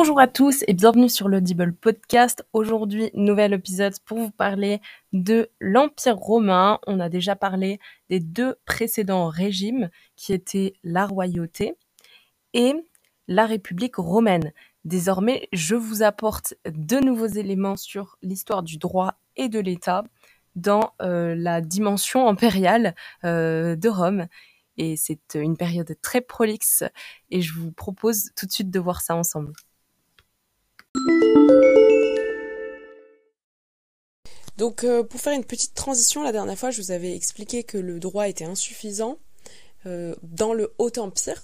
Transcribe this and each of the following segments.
Bonjour à tous et bienvenue sur l'Audible Podcast. Aujourd'hui, nouvel épisode pour vous parler de l'Empire romain. On a déjà parlé des deux précédents régimes qui étaient la royauté et la République romaine. Désormais, je vous apporte de nouveaux éléments sur l'histoire du droit et de l'État dans euh, la dimension impériale euh, de Rome. Et c'est une période très prolixe et je vous propose tout de suite de voir ça ensemble. Donc euh, pour faire une petite transition, la dernière fois je vous avais expliqué que le droit était insuffisant euh, dans le Haut Empire.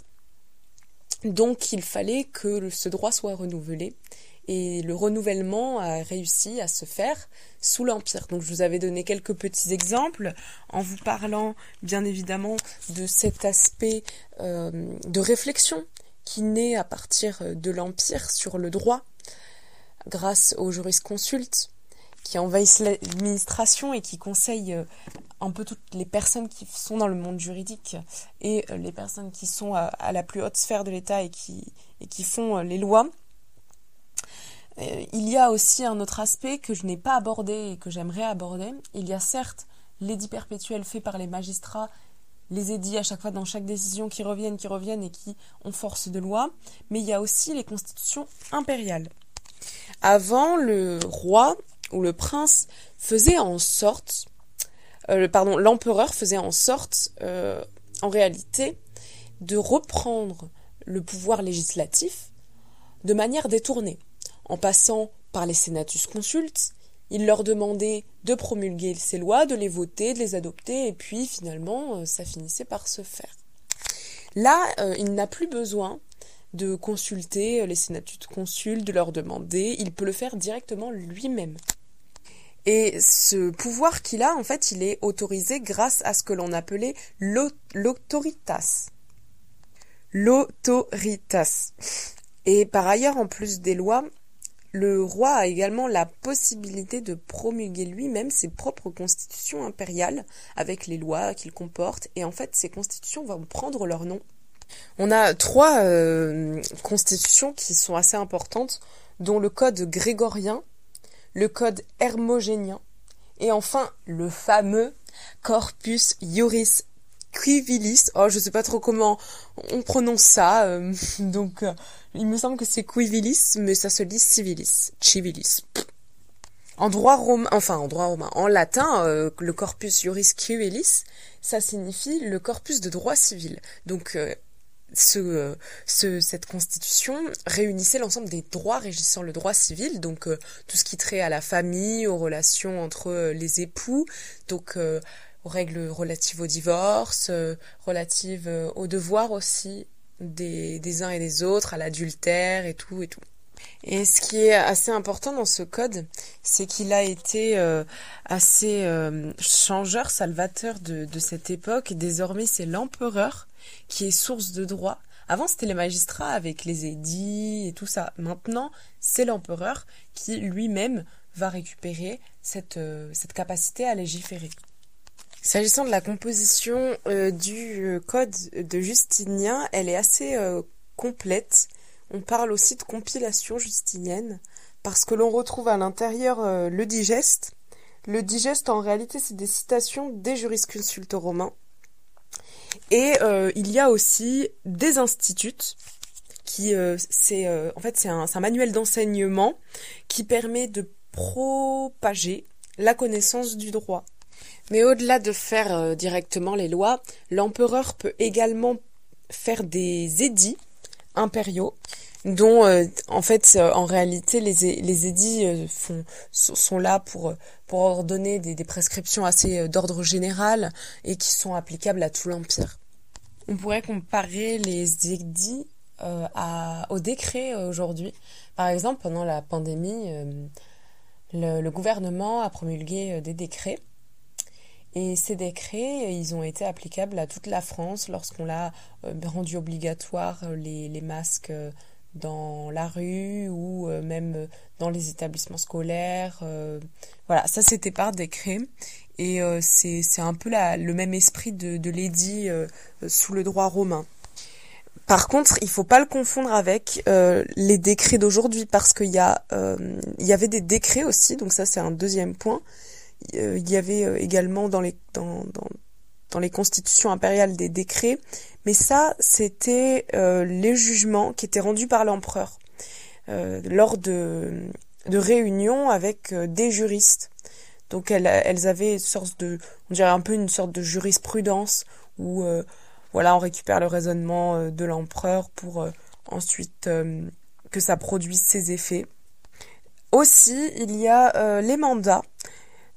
Donc il fallait que ce droit soit renouvelé. Et le renouvellement a réussi à se faire sous l'Empire. Donc je vous avais donné quelques petits exemples en vous parlant bien évidemment de cet aspect euh, de réflexion qui naît à partir de l'Empire sur le droit grâce aux jurisconsultes qui envahissent l'administration et qui conseillent euh, un peu toutes les personnes qui sont dans le monde juridique et euh, les personnes qui sont à, la plus haute sphère de l'État et qui, font euh, les lois. Il y a aussi un autre aspect que je n'ai pas abordé et que j'aimerais aborder. Il y a certes l'édit perpétuel fait par les magistrats, les édits à chaque fois dans chaque décision qui reviennent, qui reviennent et qui ont force de loi, mais il y a aussi les constitutions impériales. Avant, le roi ou le prince faisait en sorte, euh, pardon, l'empereur faisait en sorte, euh, en réalité, de reprendre le pouvoir législatif de manière détournée, en passant par les senatus consultes. Il leur demandait de promulguer ces lois, de les voter, de les adopter, et puis finalement, euh, ça finissait par se faire. Là, il n'a plus besoin de consulter les sénatus de consul, de leur demander, il peut le faire directement lui-même. Et ce pouvoir qu'il a, en fait, il est autorisé grâce à ce que l'on appelait l'autoritas. L'autoritas. Et par ailleurs, en plus des lois, le roi a également la possibilité de promulguer lui-même ses propres constitutions impériales avec les lois qu'il comporte. Et en fait, ces constitutions vont prendre leur nom on a trois euh, constitutions qui sont assez importantes, dont le code grégorien, le code hermogénien, et enfin le fameux Corpus Iuris Civilis. Oh, je sais pas trop comment on prononce ça, euh, donc euh, il me semble que c'est Quivilis, mais ça se dit Civilis, Civilis. En droit romain, enfin en droit romain, en latin, le corpus juris civilis, ça signifie le corpus de droit civil. Donc ce, ce, cette constitution réunissait l'ensemble des droits régissant le droit civil, donc euh, tout ce qui trait à la famille, aux relations entre euh, les époux, donc euh, aux règles relatives au divorce, relatives aux devoirs aussi des, des uns et des autres, à l'adultère et tout et tout. Et ce qui est assez important dans ce code, c'est qu'il a été assez changeur, salvateur de, de cette époque. Désormais, c'est l'empereur qui est source de droit. Avant, c'était les magistrats avec les édits et tout ça. Maintenant, c'est l'empereur qui lui-même va récupérer cette, euh, cette capacité à légiférer. S'agissant de la composition euh, du euh, code de Justinien, elle est assez complète. On parle aussi de compilation justinienne parce que l'on retrouve à l'intérieur le digeste. Le digeste, en réalité, c'est des citations des jurisconsultes romains et euh, il y a aussi des instituts qui euh, c'est euh, en fait c'est un, un, manuel d'enseignement qui permet de propager la connaissance du droit. Mais au-delà de faire directement les lois, l'empereur peut également faire des édits impériaux dont en fait en réalité les, les édits font, sont là pour pour ordonner des, prescriptions assez d'ordre général et qui sont applicables à tout l'empire. On pourrait comparer les édits euh, à, au décret aujourd'hui. Par exemple, pendant la pandémie, euh, le, gouvernement a promulgué euh, des décrets. Et ces décrets, ils ont été applicables à toute la France lorsqu'on l'a rendu obligatoire les masques dans la rue ou même dans les établissements scolaires. Voilà, ça c'était par décret. Et euh, c'est un peu la, le même esprit de, de l'édit euh, sous le droit romain. Par contre, il faut pas le confondre avec euh, les décrets d'aujourd'hui parce qu'il y a, euh, il y avait des décrets aussi, donc ça c'est un deuxième point. Euh, il y avait également dans les dans, dans, dans les constitutions impériales des décrets, mais ça c'était les jugements qui étaient rendus par l'empereur lors de de réunions avec des juristes. Donc elles, elles avaient une sorte de, on dirait un peu une sorte de jurisprudence où voilà, on récupère le raisonnement euh, de l'empereur pour euh, ensuite euh, que ça produise ses effets. Aussi, il y a les mandats.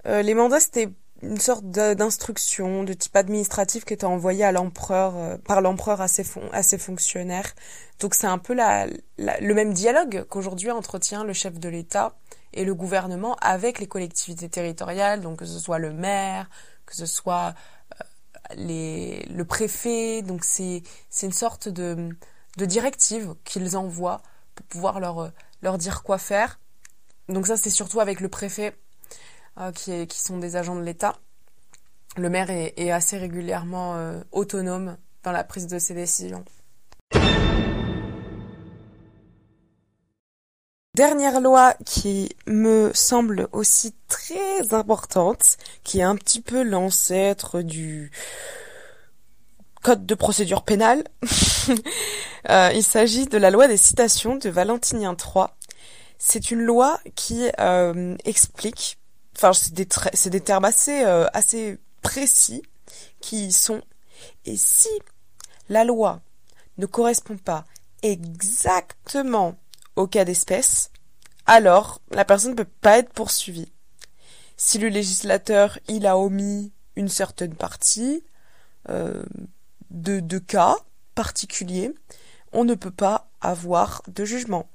les mandats, c'était une sorte d'instruction de type administratif qui était envoyée à l'empereur par l'empereur à ses, à ses fonctionnaires. Donc c'est un peu la, le même dialogue qu'aujourd'hui entretient le chef de l'État et le gouvernement avec les collectivités territoriales, donc que ce soit le maire, que ce soit les, le préfet. Donc c'est c'est une sorte de, de directive qu'ils envoient pour pouvoir leur leur dire quoi faire. Donc ça c'est surtout avec le préfet euh, qui est, qui sont des agents de l'État. Le maire est, assez régulièrement euh, autonome dans la prise de ses décisions. Dernière loi qui me semble aussi très importante, qui est un petit peu l'ancêtre du code de procédure pénale. Euh, il s'agit de la loi des citations de Valentinien III. C'est une loi qui euh, explique, enfin c'est des, termes assez, euh, assez précis qui sont, et si la loi ne correspond pas exactement au cas d'espèce, alors la personne ne peut pas être poursuivie. Si le législateur il a omis une certaine partie euh, de, de cas particuliers, on ne peut pas avoir de jugement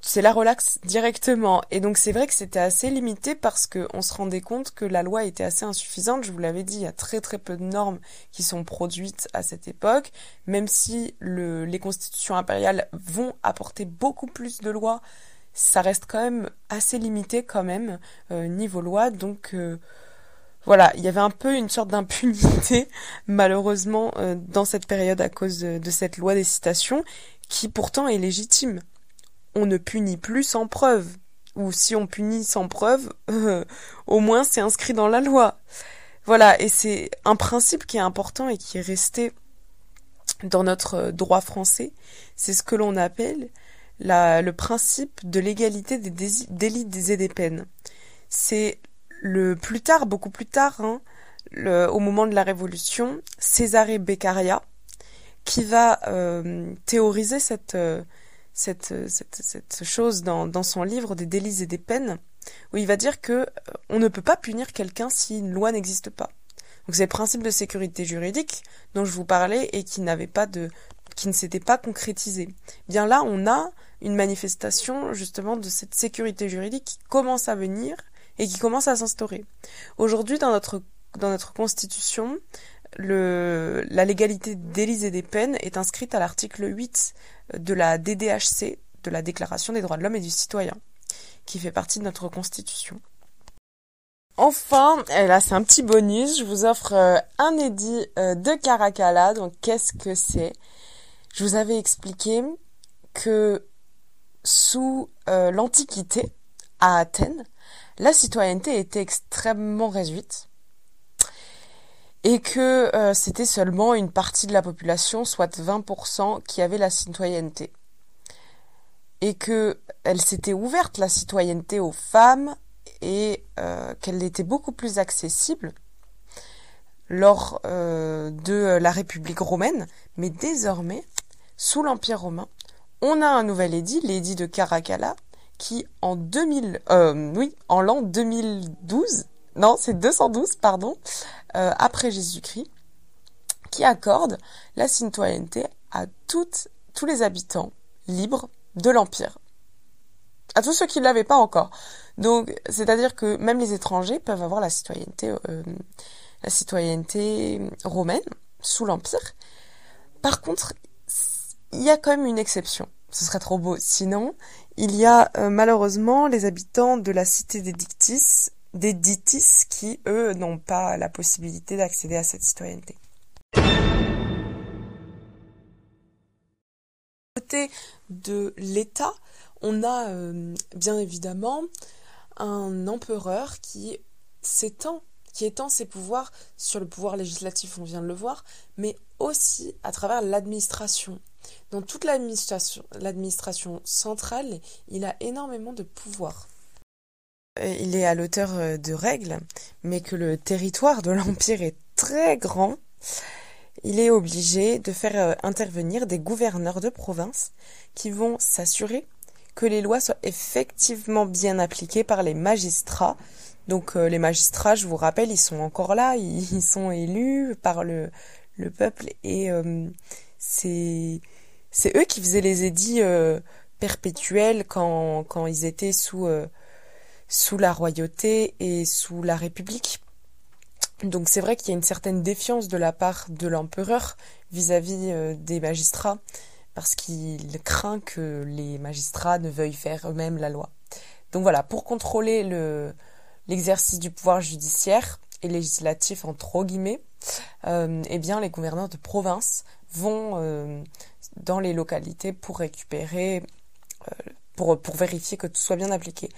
c'est la relaxe directement. Et donc c'est vrai que c'était assez limité parce qu'on se rendait compte que la loi était assez insuffisante. Je vous l'avais dit, il y a très très peu de normes qui sont produites à cette époque. Même si le, les constitutions impériales vont apporter beaucoup plus de lois, ça reste quand même assez limité quand même euh, niveau loi. Donc euh, voilà, il y avait un peu une sorte d'impunité malheureusement euh, dans cette période à cause de cette loi des citations qui pourtant est légitime on ne punit plus sans preuve. Ou si on punit sans preuve, euh, au moins c'est inscrit dans la loi. Voilà, et c'est un principe qui est important et qui est resté dans notre droit français. C'est ce que l'on appelle le principe de l'égalité des délits et des peines. C'est le plus tard, beaucoup plus tard, hein, au moment de la Révolution, Césaré Beccaria, qui va euh, théoriser cette, euh, cette, cette, chose dans, son livre des délices et des peines, où il va dire que euh, on ne peut pas punir quelqu'un si une loi n'existe pas. Donc c'est le principe de sécurité juridique dont je vous parlais et qui n'avait pas de qui ne s'était pas concrétisé. Bien là, on a une manifestation justement de cette sécurité juridique qui commence à venir et qui commence à s'instaurer. Aujourd'hui, dans notre dans notre constitution, la légalité des et des peines est inscrite à l'article 8 de la DDHC, de la Déclaration des droits de l'homme et du citoyen, qui fait partie de notre Constitution. Enfin, et là c'est un petit bonus, je vous offre euh, un édit euh, de Caracalla. Donc qu'est-ce que c'est? Je vous avais expliqué que sous euh, l'Antiquité, à Athènes, la citoyenneté était extrêmement réduite et que euh, c'était seulement une partie de la population, soit 20%, qui avait la citoyenneté. Et que elle s'était ouverte la citoyenneté aux femmes et euh, qu'elle était beaucoup plus accessible lors euh, de la République romaine, mais désormais, sous l'Empire romain, on a un nouvel édit, l'édit de Caracalla, qui en 2000, oui, en l'an 2012, non, c'est 212, pardon, euh, après Jésus-Christ, qui accorde la citoyenneté à tous les habitants libres de l'Empire. À tous ceux qui ne l'avaient pas encore. Donc, c'est-à-dire que même les étrangers peuvent avoir la citoyenneté, euh, la citoyenneté romaine sous l'Empire. Par contre, il y a quand même une exception. Ce serait trop beau. Sinon, il y a euh, malheureusement les habitants de la cité des Dictis des ditis qui, eux, n'ont pas la possibilité d'accéder à cette citoyenneté. côté de l'État, on a euh, bien évidemment un empereur qui s'étend, qui étend ses pouvoirs sur le pouvoir législatif, on vient de le voir, mais aussi à travers l'administration. Dans toute l'administration, centrale, il a énormément de pouvoir. Euh, il est à l'auteur euh, de règles, mais que le territoire de l'Empire est très grand, il est obligé de faire euh, intervenir des gouverneurs de province qui vont s'assurer que les lois soient effectivement bien appliquées par les magistrats. Donc les magistrats, je vous rappelle, ils sont encore là, ils, sont élus par le, le peuple et c'est eux qui faisaient les édits perpétuels quand ils étaient sous sous la royauté et sous la République. Donc c'est vrai qu'il y a une certaine défiance de la part de l'empereur vis-à-vis euh, des magistrats, parce qu'il craint que les magistrats ne veuillent faire eux-mêmes la loi. Donc voilà, pour contrôler le, l'exercice du pouvoir judiciaire et législatif entre guillemets, euh, eh bien les gouverneurs de province vont euh, dans les localités pour récupérer, pour, pour vérifier que tout soit bien appliqué.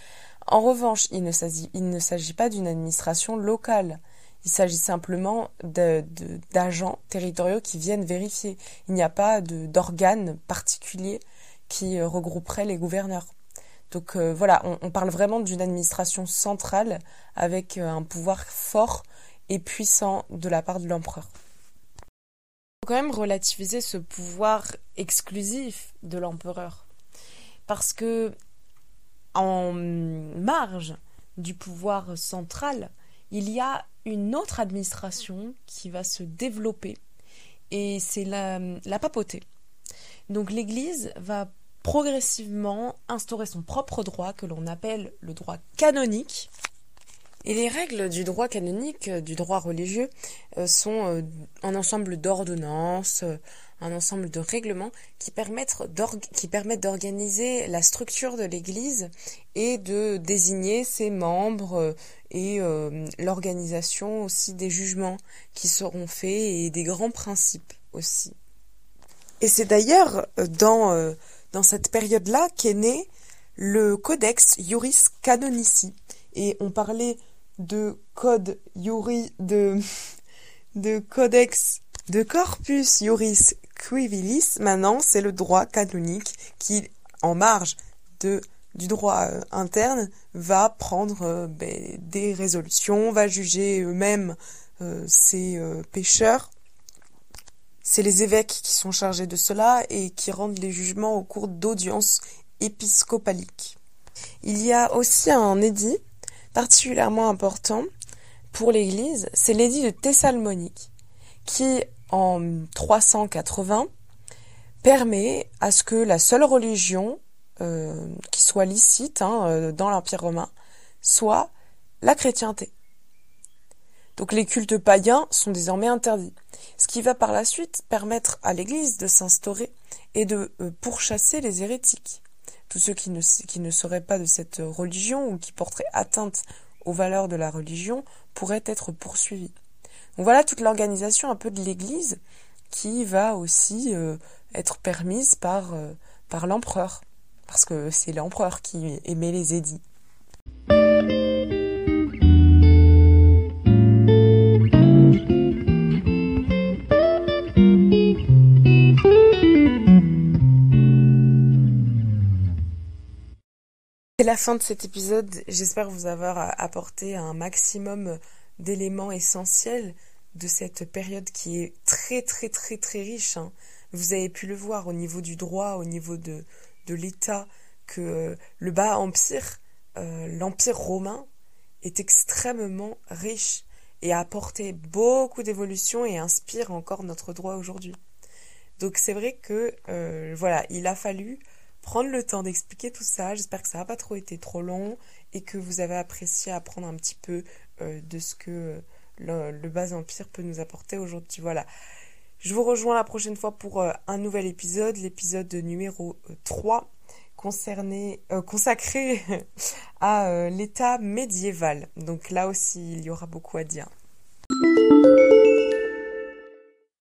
En revanche, il ne s'agit, pas d'une administration locale. Il s'agit simplement d'agents territoriaux qui viennent vérifier. Il n'y a pas d'organes particuliers qui euh, regrouperaient les gouverneurs. Donc euh, voilà, on, parle vraiment d'une administration centrale avec euh, un pouvoir fort et puissant de la part de l'empereur. Il faut quand même relativiser ce pouvoir exclusif de l'empereur. Parce que en marge du pouvoir central, il y a une autre administration qui va se développer et c'est la, papauté. Donc l'Église va progressivement instaurer son propre droit que l'on appelle le droit canonique. Et les règles du droit canonique, du droit religieux, euh, sont euh, un ensemble d'ordonnances, un ensemble de règlements qui permettent d'organiser la structure de l'Église et de désigner ses membres euh, et euh, l'organisation aussi des jugements qui seront faits et des grands principes aussi. Et c'est d'ailleurs euh, dans, dans cette période-là qu'est né le Codex Iuris Canonici. Et on parlait de code Iuri, de, de Codex, de Corpus Iuris Quivilis, maintenant, c'est le droit canonique qui, en marge de du droit euh, interne, va prendre euh, ben, des résolutions, va juger eux-mêmes euh, ces pécheurs. C'est les évêques qui sont chargés de cela et qui rendent les jugements au cours d'audiences épiscopaliques. Il y a aussi un édit particulièrement important pour l'Église, c'est l'édit de Thessalonique, qui en 380 permet à ce que la seule religion euh, qui soit licite hein, euh, dans l'Empire romain soit la chrétienté. Donc les cultes païens sont désormais interdits, ce qui va par la suite permettre à l'Église de s'instaurer et de euh, pourchasser les hérétiques. Tous ceux qui ne, qui seraient pas de cette religion ou qui porteraient atteinte aux valeurs de la religion pourraient être poursuivis voilà toute l'organisation un peu de l'Église qui va aussi euh, être permise par, euh, par l'empereur, parce que c'est l'empereur qui émet les édits. C'est la fin de cet épisode. J'espère vous avoir apporté un maximum d'éléments essentiels de cette période qui est très très très très riche. Hein. Vous avez pu le voir au niveau du droit, au niveau de, de l'État, que euh, le bas empire, euh, l'empire romain, est extrêmement riche et a apporté beaucoup d'évolution et inspire encore notre droit aujourd'hui. Donc c'est vrai que euh, voilà, il a fallu prendre le temps d'expliquer tout ça. J'espère que ça n'a pas trop été trop long et que vous avez apprécié apprendre un petit peu de ce que le, bas empire peut nous apporter aujourd'hui. Voilà. Je vous rejoins la prochaine fois pour euh, un nouvel épisode, l'épisode numéro 3 euh, concerné, euh, consacré à l'état médiéval. Donc là aussi, il y aura beaucoup à dire.